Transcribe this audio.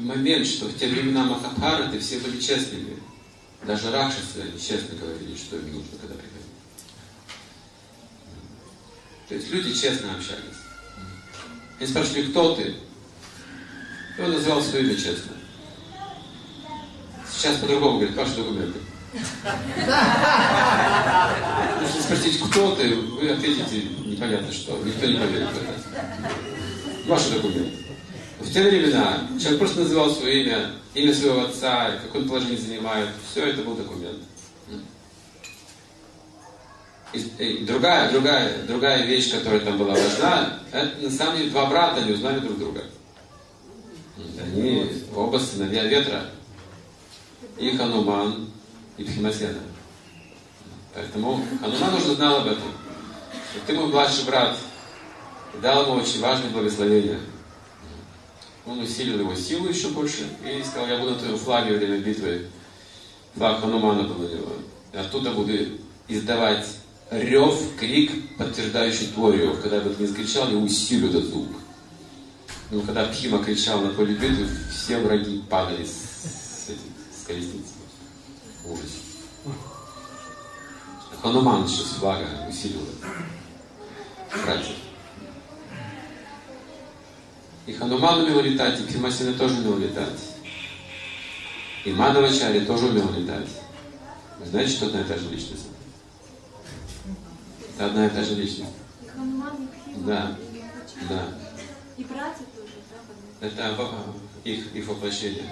момент, что в те времена Махабхараты все были честными. Даже ракшасы они честно говорили, что им нужно, когда приходили. То есть люди честно общались. Они спрашивали, кто ты? И он назвал свое имя честно. Сейчас по-другому говорит, ваши документы. Если спросить, кто ты, вы ответите непонятно что. Никто не поверит в это. Ваши документы. В те времена человек просто называл свое имя, имя своего отца, какое он положение занимает. Все это был документ. И, другая, другая, другая вещь, которая там была важна, это на самом деле два брата не узнали друг друга. Они оба сыновья ветра. И Хануман, и Пхимасена. Поэтому Хануман уже знал об этом. Ты мой младший брат. Дал ему очень важное благословение. Он усилил его силу еще больше и сказал, я буду на твоем флаге во время битвы. Флаг Ханумана был на него. И оттуда буду издавать рев, крик, подтверждающий твой рев. Когда бы ты не закричал, я усилю этот звук. Но когда Пхима кричал на поле битвы, все враги падали с, с, этих, с колесниц. Ужас. Хануман еще с флага усилил братьев. И Хануман умел летать, и Пхимасина тоже умел летать. И Мадавачари тоже умел летать. Вы знаете, что одна и та же личность? Это одна и та же личность. Хануман, и Пхима, Да. Да. И братья тоже, да? Это их, их воплощение.